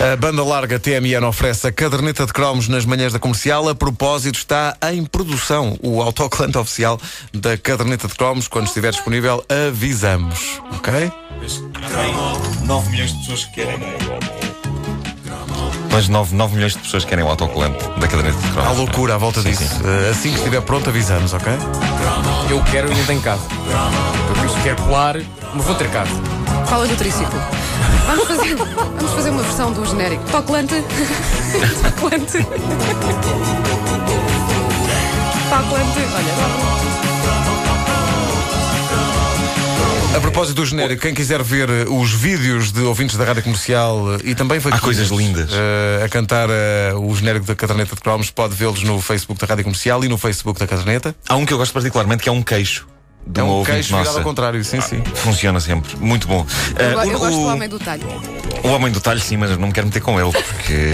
A banda larga TMN oferece a caderneta de cromos nas manhãs da comercial. A propósito, está em produção o autocolante oficial da caderneta de cromos. Quando estiver disponível, avisamos. Ok? 9 milhões de pessoas que querem. Mas 9, 9 milhões de pessoas querem o autocolante da caderneta de cromos. Há loucura à volta Sim, disso. sim. Uh, Assim que estiver pronto, avisamos, ok? Eu quero e não tenho casa. Eu por isso quero colar, mas vou ter casa. Fala do triciclo. Vamos fazer, vamos fazer uma versão do genérico. Toclante. Toclante. Toclante. Olha, A propósito do genérico, quem quiser ver uh, os vídeos de ouvintes da rádio comercial uh, e também Há coisas lindas. uh, a cantar uh, o genérico da caderneta de cromos, pode vê-los no Facebook da rádio comercial e no Facebook da caderneta. Há um que eu gosto particularmente que é um queixo. De É um ouvinte queixo virado ao contrário, sim, sim. Funciona sempre. Muito bom. eu, Ah, eu o, gosto do o- homem do talho. O homem do talho, sim, mas não me quero meter com ele, porque.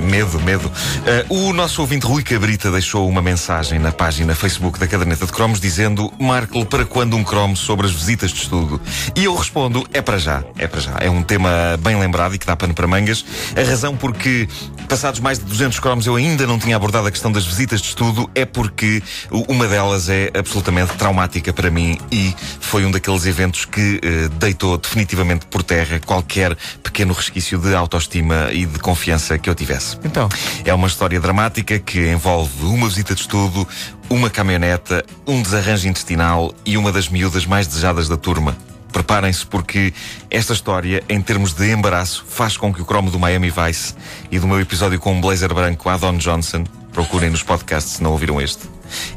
medo, medo. Ah, o nosso ouvinte Rui Cabrita deixou uma mensagem na página Facebook da Caderneta de Cromos dizendo: Marco, para quando um cromo sobre as visitas de estudo? E eu respondo: é para já, é para já. É um tema bem lembrado e que dá pano para mangas. A razão porque, passados mais de 200 cromos, eu ainda não tinha abordado a questão das visitas de estudo é porque uma delas é absolutamente traumática para mim e foi um daqueles eventos que eh, deitou definitivamente por terra qualquer pequeno resquício de autoestima e de confiança que eu tivesse. Então, É uma história dramática que envolve uma visita de estudo, uma caminhoneta, um desarranjo intestinal e uma das miúdas mais desejadas da turma. Preparem-se porque esta história, em termos de embaraço, faz com que o cromo do Miami Vice e do meu episódio com um blazer branco a Don Johnson, procurem nos podcasts se não ouviram este.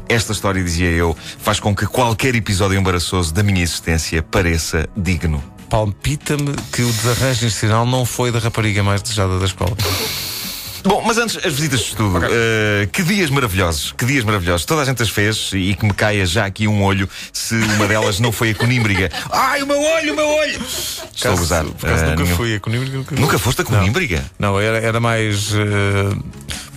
Esta história, dizia eu, faz com que qualquer episódio embaraçoso da minha existência pareça digno. Palpita-me que o desarranjo institucional não foi da rapariga mais desejada da escola. Bom, mas antes, as visitas de estudo. Uh, que dias maravilhosos, que dias maravilhosos. Toda a gente as fez e que me caia já aqui um olho se uma delas não foi a conímbriga. Ai, o meu olho, o meu olho! Estou a gozar. Por acaso Uh, nunca nenhum- fui a Conímbriga, nunca, Nunca foste a conímbriga? Não, era, era mais eh,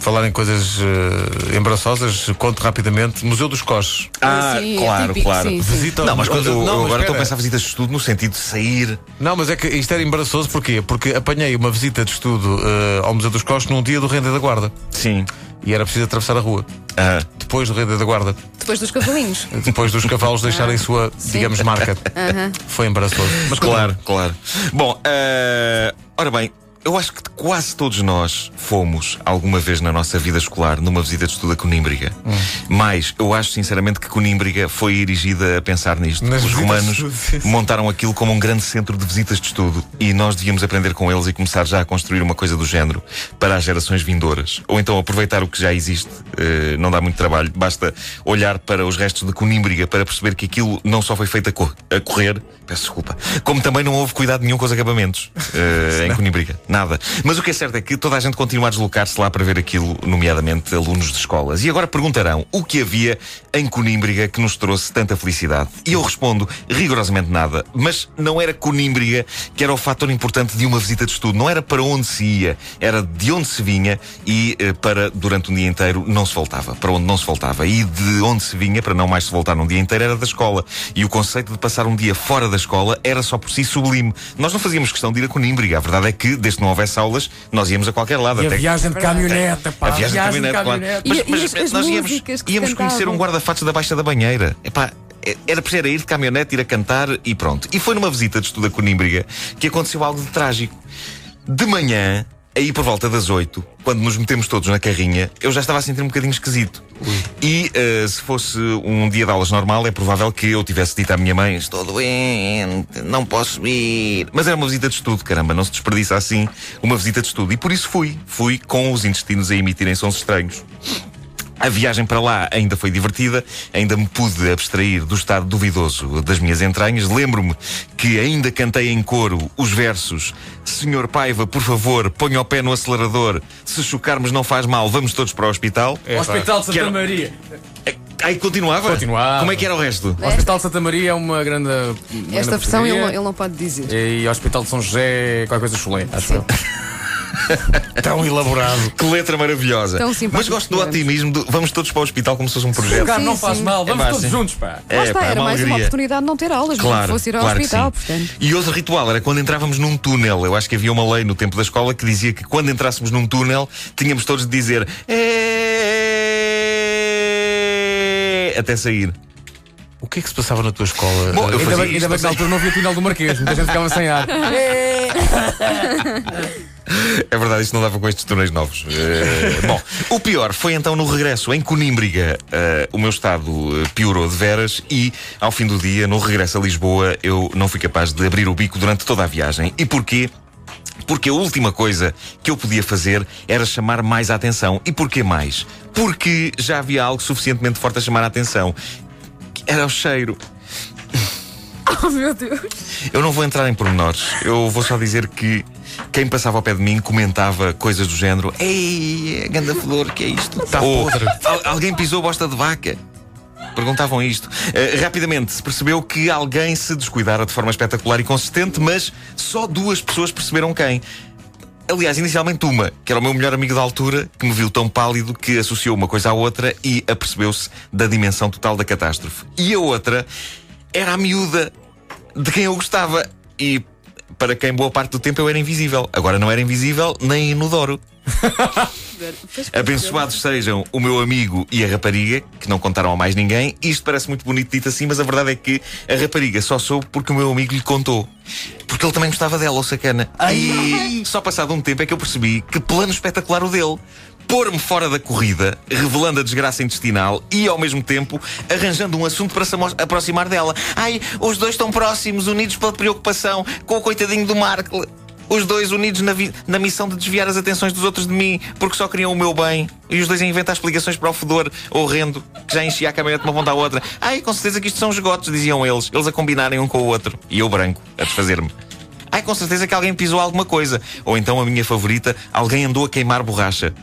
falar em coisas eh, embaraçosas, conto rapidamente. Museu dos Coches. Ah, Sim, é claro, típico, claro. sim, sim. Visita ao- Não, mas quando eu, Não, eu mas agora estou a pensar visitas de estudo no sentido de sair. Não, mas é que isto era embaraçoso porquê? Porque apanhei uma visita de estudo eh, ao Museu dos Coches num dia do Renda da Guarda. Sim. E era preciso atravessar a rua. Ah, Depois do Renda da Guarda. Depois dos cavalinhos. Depois dos cavalos deixarem sua, digamos, marca. Foi embaraçoso. Mas claro, claro. Bom, eh, ora bem, eu acho que quase todos nós fomos, alguma vez na nossa vida escolar, numa visita de estudo a Conímbriga. Hum. Mas eu acho sinceramente que Conímbriga foi erigida a pensar nisto. Nas Os romanos estudo, montaram aquilo como um grande centro de visitas de estudo e nós devíamos aprender com eles e começar já a construir uma coisa do género para as gerações vindouras. Ou então aproveitar o que já existe. Eh, não dá muito trabalho. Basta olhar para os restos de Conímbriga para perceber que aquilo não só foi feito a, co- a correr, peço desculpa, como também não houve cuidado nenhum com os acabamentos eh, em Conímbriga. Nada. Mas o que é certo é que toda a gente continua a deslocar-se lá para ver aquilo, nomeadamente alunos de escolas. E agora perguntarão o que havia em Conímbriga que nos trouxe tanta felicidade. E eu respondo rigorosamente nada. Mas não era Conímbriga que era o fator importante de uma visita de estudo. Não era para onde se ia, era de onde se vinha e eh, para, durante um dia inteiro, não se voltava. Para onde não se voltava. E de onde se vinha, para não mais se voltar num dia inteiro, era da escola. E o conceito de passar um dia fora da escola era só por si sublime. Nós não fazíamos questão de ir a Conímbriga. A verdade é que, desde que não houvesse aulas, nós íamos a qualquer lado. E a até que- viagem de caminhoneta, pá. a viagem, de caminhonete, claro. E- Mas, e mas as- as nós íamos, íamos se conhecer um guarda-fatos da Baixa da Banheira. Epá, é- era para ir de caminhonete, ir a cantar e pronto. E foi numa visita de estudo a Conímbriga que aconteceu algo de trágico. De manhã, aí por volta das oito, quando nos metemos todos na carrinha, eu já estava a sentir um bocadinho esquisito. E eh, se fosse um dia de aulas normal, é provável que eu tivesse dito à minha mãe: Estou doente, não posso ir. Mas era uma visita de estudo, caramba, não se desperdiça assim uma visita de estudo. E por isso fui. Fui com os intestinos a emitirem sons estranhos. A viagem para lá ainda foi divertida, ainda me pude abstrair do estado duvidoso das minhas entranhas. Lembro-me que ainda cantei em coro os versos: Senhor Paiva, por favor, ponha o pé no acelerador. Se chocarmos, não faz mal, vamos todos para o hospital. Hospital de Santa Quero- Maria. Aí continuava? Continuava. Como é que era o resto? Hospital de Santa Maria é uma grande. Esta versão ele, não- ele não pode dizer. E Hospital de São José, qualquer coisa chulé, acho eu. Tão elaborado. Que letra maravilhosa. Tão simpático Mas gosto do otimismo. do- vamos todos para o hospital como se fosse um projeto. Cara, Sim, não faz mal, vamos É todos fácil. juntos, pá. Lá está, pá, é era uma mais uma oportunidade de não ter aulas, que Claro, fosse ir ao claro hospital. E outro ritual era quando entrávamos num túnel. Eu acho que havia uma lei no tempo da escola que dizia que quando entrássemos num túnel tínhamos todos de dizer "É", até sair. O que é que se passava na tua escola? Bom, eu Ainda bem, que na altura não havia túnel do Marquês, muita gente ficava sem ar. É verdade, isto não dava com estes túneis novos. Eh, bom, o pior foi então no regresso em Conímbriga. eh, o meu estado eh, piorou de veras e, ao fim do dia, no regresso a Lisboa, eu não fui capaz de abrir o bico durante toda a viagem. E porquê? Porque a última coisa que eu podia fazer era chamar mais a atenção. E porquê mais? Porque já havia algo suficientemente forte a chamar a atenção. Era o cheiro. Oh meu Deus! Eu não vou entrar em pormenores. Eu vou só dizer que quem passava ao pé de mim comentava coisas do género: Ei, ganda flor, que é isto? Tá Ou podre. "Al- alguém pisou bosta de vaca. Perguntavam isto. Eh, rapidamente se percebeu que alguém se descuidara de forma espetacular e consistente, mas só duas pessoas perceberam quem. Aliás, inicialmente uma, que era o meu melhor amigo da altura, que me viu tão pálido que associou uma coisa à outra e apercebeu-se da dimensão total da catástrofe. E a outra era a miúda de quem eu gostava e para quem boa parte do tempo eu era invisível. Agora não era invisível nem inodoro. Abençoados sejam o meu amigo e a rapariga, que não contaram a mais ninguém. Isto parece muito bonito dito assim, mas a verdade é que a rapariga só soube porque o meu amigo lhe contou. Porque ele também gostava dela, o sacana. E só passado um tempo é que eu percebi que plano espetacular o dele. Pôr-me fora da corrida, revelando a desgraça intestinal e, ao mesmo tempo, arranjando um assunto para se aproximar dela. Ai, os dois estão próximos, unidos pela preocupação com o coitadinho do Markle. Os dois unidos na, na missão de desviar as atenções dos outros de mim, porque só queriam o meu bem. E os dois a inventar explicações para o fedor horrendo, que já enchia a caminhonete de uma ponta à outra. Ai, com certeza que isto são esgotos, diziam eles. Eles a combinarem um com o outro. E eu branco, a desfazer-me. Ai, com certeza que alguém pisou alguma coisa. Ou então, a minha favorita, alguém andou a queimar borracha.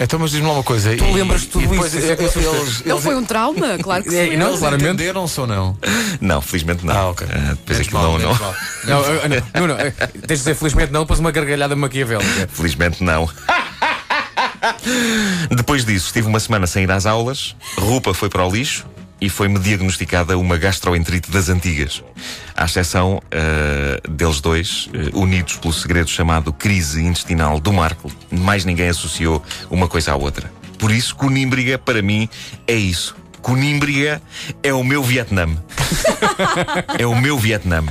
Então, mas diz-me lá uma coisa. Tu e- lembras de tudo depois isso? É que eles-. Não foi um trauma? Claro que É, sim. e não, Eles claramente. entenderam-se ou não? Não, felizmente não. Ah, ok. Ah, depois aquilo mal, não, não. Não, não, não, não, tens de dizer felizmente não, depois uma gargalhada maquiavélica. Felizmente não. Depois disso, estive uma semana sem ir às aulas, Rupa foi para o lixo e foi-me diagnosticada uma gastroenterite das antigas. À exceção eh, deles dois, eh, unidos pelo segredo chamado crise intestinal do Marco. Mais ninguém associou uma coisa à outra. Por isso, Conímbriga, para mim, é isso. Conímbriga é o meu Vietnã. é o meu Vietnã.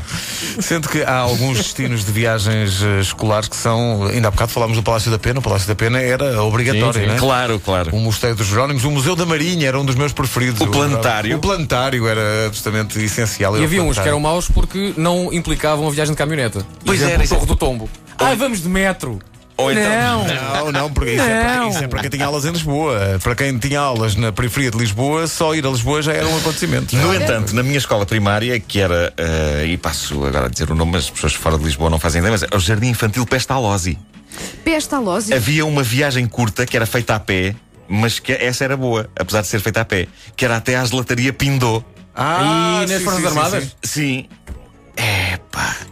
Sendo que há alguns destinos de viagens eh, escolares que são. Ainda há bocado falámos do Palácio da Pena. O Palácio da Pena era obrigatório, Sim, sim. não é? Claro, claro. O Mosteiro dos Jerónimos, o Museu da Marinha era um dos meus preferidos. O planetário. O planetário era absolutamente essencial. E havia uns que eram maus porque não implicavam a viagem de caminhoneta. Pois era, o isso é- Torre do Tombo. Ah, vamos de metro. Ou então- Não. Não, não, porque isso, É para, Não. isso é para quem tinha aulas em Lisboa. Para quem tinha aulas na periferia de Lisboa, só ir a Lisboa já era um acontecimento. No entanto, na minha escola primária, que era, eh, e passo agora a dizer o nome, mas as pessoas fora de Lisboa não fazem ideia, mas é o Jardim Infantil Pestalozzi. Pestalose. Havia uma viagem curta que era feita a pé, mas que essa era boa, apesar de ser feita a pé, que era até à gelataria Pindô. Ah, e nas sim, Forças sim, sim, Armadas? sim. Sim.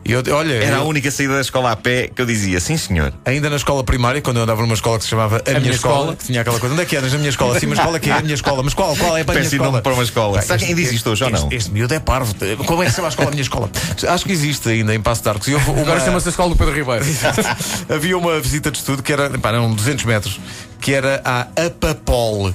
E eu- olha, Era a eu- única saída da escola a pé que eu dizia, sim senhor. ainda na escola primária, quando eu andava numa escola que se chamava A, minha, Minha escola, Escola. que tinha aquela coisa, onde é que andas na minha escola? Sim, mas qual é que é a minha escola? Mas qual? Qual é para a minha escola? para uma escola. Sabe quem este- diz isto hoje ou este- não? Este miúdo é parvo. Como é que se chama a escola, a minha escola? Acho que existe ainda em Passo de Arcos. Uma- Agora chama-se a Escola do Pedro Ribeiro. Havia uma visita de estudo que era, pá, eram 200 metros, que era a Apapol,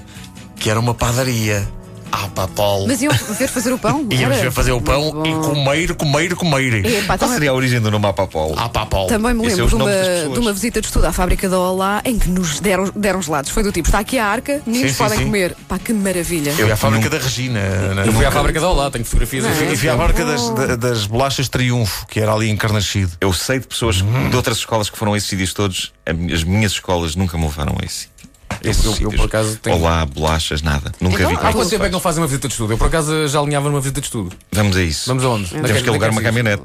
que era uma padaria. Apapol. Mas iam ver fazer o pão? Íamos Era? ver fazer o pão e comer, comer, comer. Epá, Qual também, seria a origem do nome Apapol? Apapol. também me Esse é lembro os de uma, nomes das pessoas. de uma visita de estudo à fábrica da Olá em que nos deram, deram gelados. Foi do tipo: está aqui a arca, meninos Sim, sim, podem sim. comer. Pá, que maravilha. Fui à fábrica da Regina. na- Eu fui à fábrica da Olá, tenho fotografias é? E fui à fábrica das, da- das bolachas Triunfo, que era ali em Carnaxide. Eu sei de pessoas de outras escolas que foram a esses sítios todos. As minhas escolas nunca me levaram a esse sítio. Esses Eu- eu, por acaso, tenho- Olá, bolachas, nada. Nunca Então, vi. há quanto tempo é que não faz. fazem uma visita de estudo? Eu, por acaso, já alinhava numa visita de estudo. Vamos a isso. Vamos aonde? Temos que alugar uma caminhonete.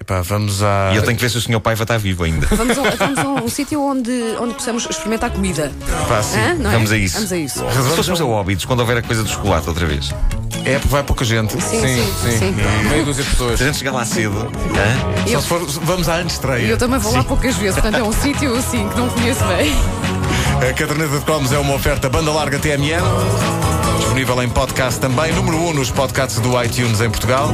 Epá, vamos à. E eu tenho que ver se o senhor Paiva está vivo ainda. Vamos a, vamos a um, sítio onde, onde possamos experimentar comida. Pá, sim. Hã? Não é? Vamos a isso. Vamos a isso. Se fôssemos a Óbidos, quando houver a coisa do chocolate outra vez. É porque vai pouca gente. Sim, sim, sim. Meia dúzia de pessoas. Se a gente chegar lá cedo, hã? Só se for, vamos à E antestreia. eu também vou lá poucas vezes, portanto é um sítio assim que não conheço bem. A caderneta de cromos é uma oferta banda larga TMN. Disponível em podcast também, número 1 um nos podcasts do iTunes em Portugal.